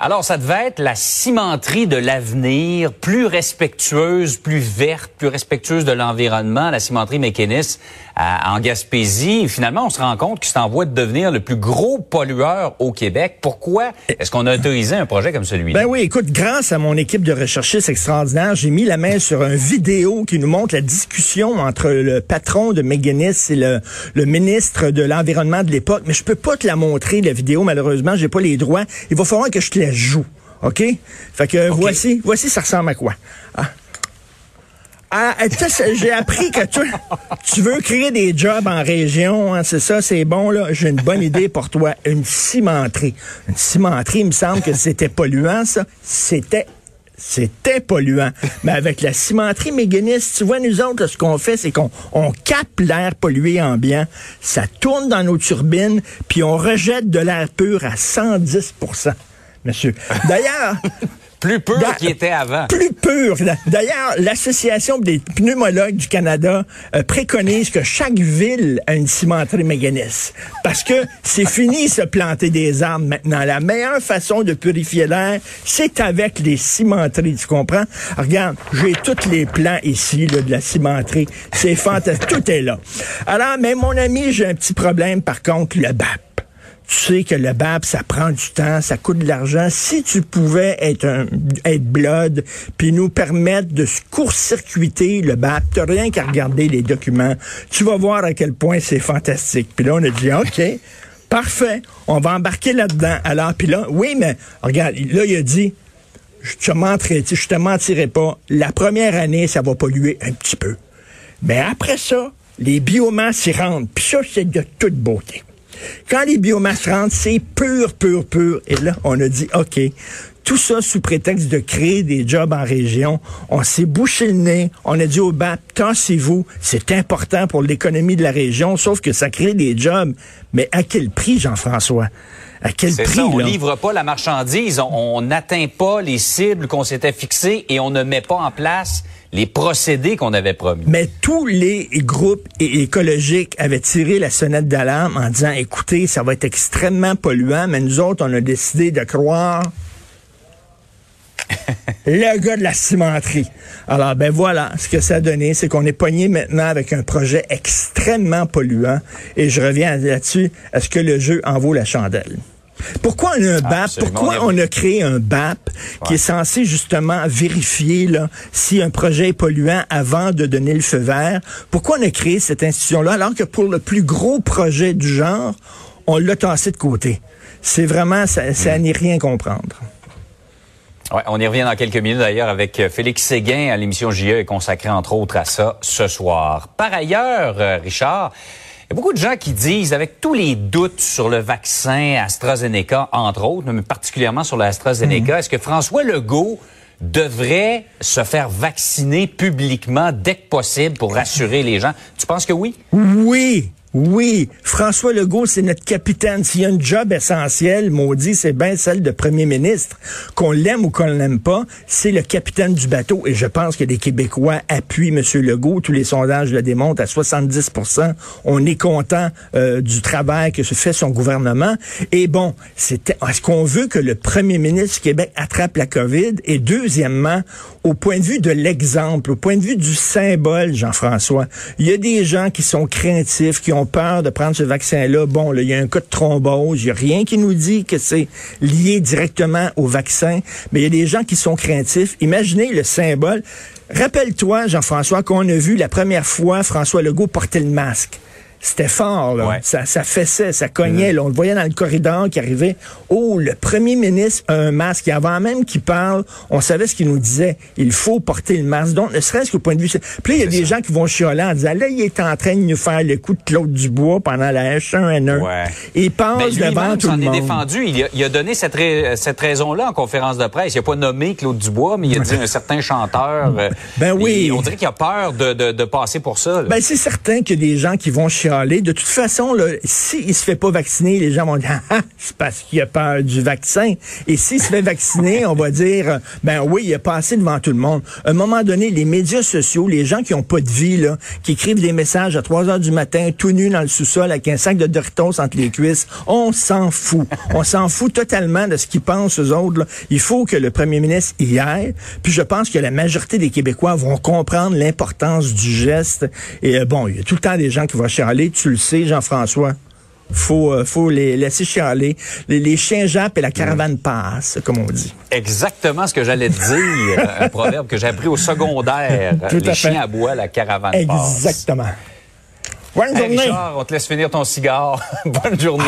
Alors, ça devait être la cimenterie de l'avenir, plus respectueuse, plus verte, plus respectueuse de l'environnement, la cimenterie mécaniste en Gaspésie. finalement, on se rend compte que c'est en voie de devenir le plus gros pollueur au Québec. Pourquoi est-ce qu'on a autorisé un projet comme celui-là? Ben oui, écoute, grâce à mon équipe de recherchistes extraordinaires, j'ai mis la main sur un vidéo qui nous montre la discussion entre le patron de McGuinness et le, le ministre de l'Environnement de l'époque. Mais je peux pas te la montrer, la vidéo, malheureusement, j'ai pas les droits. Il va falloir que je te joue. OK? Fait que voici, voici, ça ressemble à quoi? Ah. Ah, j'ai appris que tu, tu veux créer des jobs en région, hein, c'est ça, c'est bon, là. J'ai une bonne idée pour toi. Une cimenterie. Une cimenterie, il me semble que c'était polluant, ça. C'était c'était polluant. Mais avec la cimenterie méganiste, tu vois, nous autres, ce qu'on fait, c'est qu'on on capte l'air pollué ambiant, ça tourne dans nos turbines, puis on rejette de l'air pur à 110 monsieur. D'ailleurs, plus pur qu'il était avant. Plus pur. D'ailleurs, l'Association des pneumologues du Canada euh, préconise que chaque ville a une cimenterie méganiste. Parce que c'est fini se planter des arbres maintenant. La meilleure façon de purifier l'air, c'est avec les cimenteries, tu comprends? Regarde, j'ai tous les plans ici là, de la cimenterie. C'est fantastique. Tout est là. Alors, mais mon ami, j'ai un petit problème par contre, le BAP tu sais que le BAP, ça prend du temps, ça coûte de l'argent. Si tu pouvais être un, être blood, puis nous permettre de court-circuiter le BAP, t'as rien qu'à regarder les documents. Tu vas voir à quel point c'est fantastique. Puis là, on a dit, OK, parfait, on va embarquer là-dedans. Alors, puis là, oui, mais regarde, là, il a dit, je te mentirai, je te mentirai pas. La première année, ça va polluer un petit peu. Mais après ça, les biomasses y rentrent. Puis ça, c'est de toute beauté. Quand les biomasses rentrent, c'est pur, pur, pur. Et là, on a dit, OK, tout ça sous prétexte de créer des jobs en région. On s'est bouché le nez. On a dit au BAP, tassez-vous. C'est important pour l'économie de la région, sauf que ça crée des jobs. Mais à quel prix, Jean-François? À quel prix? Ça, on livre pas la marchandise. On n'atteint pas les cibles qu'on s'était fixées et on ne met pas en place les procédés qu'on avait promis. Mais tous les groupes écologiques avaient tiré la sonnette d'alarme en disant, écoutez, ça va être extrêmement polluant, mais nous autres, on a décidé de croire le gars de la cimenterie. Alors, ben voilà, ce que ça a donné, c'est qu'on est pogné maintenant avec un projet extrêmement polluant. Et je reviens là-dessus. Est-ce que le jeu en vaut la chandelle? Pourquoi on a un BAP? Pourquoi on a créé un BAP qui est censé justement vérifier là, si un projet est polluant avant de donner le feu vert? Pourquoi on a créé cette institution-là alors que pour le plus gros projet du genre, on l'a tassé de côté? C'est vraiment, ça, ça hmm. n'est rien comprendre. Ouais, on y revient dans quelques minutes d'ailleurs avec euh, Félix Séguin à l'émission JE est consacrée entre autres à ça ce soir. Par ailleurs, euh, Richard, il y a beaucoup de gens qui disent, avec tous les doutes sur le vaccin AstraZeneca, entre autres, mais particulièrement sur l'AstraZeneca, mhm. est-ce que François Legault devrait se faire vacciner publiquement dès que possible pour rassurer les gens? Tu penses que oui? Oui. Oui, François Legault, c'est notre capitaine. S'il y a un job essentiel, maudit, c'est bien celle de premier ministre. Qu'on l'aime ou qu'on l'aime pas, c'est le capitaine du bateau. Et je pense que les Québécois appuient M. Legault. Tous les sondages le démontrent à 70% On est content euh, du travail que se fait son gouvernement. Et bon, c'est est-ce qu'on veut que le premier ministre du Québec attrape la COVID? Et deuxièmement, au point de vue de l'exemple, au point de vue du symbole, Jean-François, il y a des gens qui sont craintifs, qui ont peur de prendre ce vaccin-là. Bon, il y a un cas de thrombose. Il n'y a rien qui nous dit que c'est lié directement au vaccin. Mais il y a des gens qui sont craintifs. Imaginez le symbole. Rappelle-toi, Jean-François, qu'on a vu la première fois François Legault porter le masque. C'était fort, là. Ça, ça fessait, ça cognait. Mm-hmm. On le voyait dans le corridor qui arrivait. Oh, le premier ministre a un masque. Et avant même qu'il parle, on savait ce qu'il nous disait. Il faut porter le masque. Donc, ne serait-ce qu'au point de vue... Puis là, il y a des gens qui vont chialer en disant, là, il est en train de nous faire le coup de Claude Dubois pendant la H1N1. Ouais. il passe ben, devant tout le monde. est défendu. Il a, donné cette, cette raison-là en conférence de presse. Il n'a pas nommé Claude Dubois, mais il a dit un certain chanteur. ben oui. on dirait qu'il a peur de, de, de passer pour ça. Ben, c'est certain qu'il y a des gens qui vont chialer De toute façon, s'il ne se fait pas vacciner, les gens vont dire, ah, c'est parce qu'il a peur du vaccin. Et s'il se fait vacciner, on va dire, ben oui, il a passé devant tout le monde. À un moment donné, les médias sociaux, les gens qui ont pas de vie, là, qui écrivent des messages à 3 heures du matin, tout nus dans le sous-sol avec un sac de Doritos entre les cuisses, on s'en fout. On s'en fout totalement de ce qu'ils pensent eux autres. Il faut que le premier ministre y aille. Puis je pense que la majorité des Québécois vont comprendre l'importance du geste. Et euh, bon, il y a tout le temps des gens qui vont chialer. Tu le sais, Jean-François. Faut, euh, faut les laisser chialer. Les, chiens jappent et la caravane passe, comme on dit. Exactement ce que j'allais te dire. un proverbe que j'ai appris au secondaire. les chiens aboient, la caravane passe. Exactement. Bonne journée. Richard, on te laisse finir ton cigare. Bonne journée.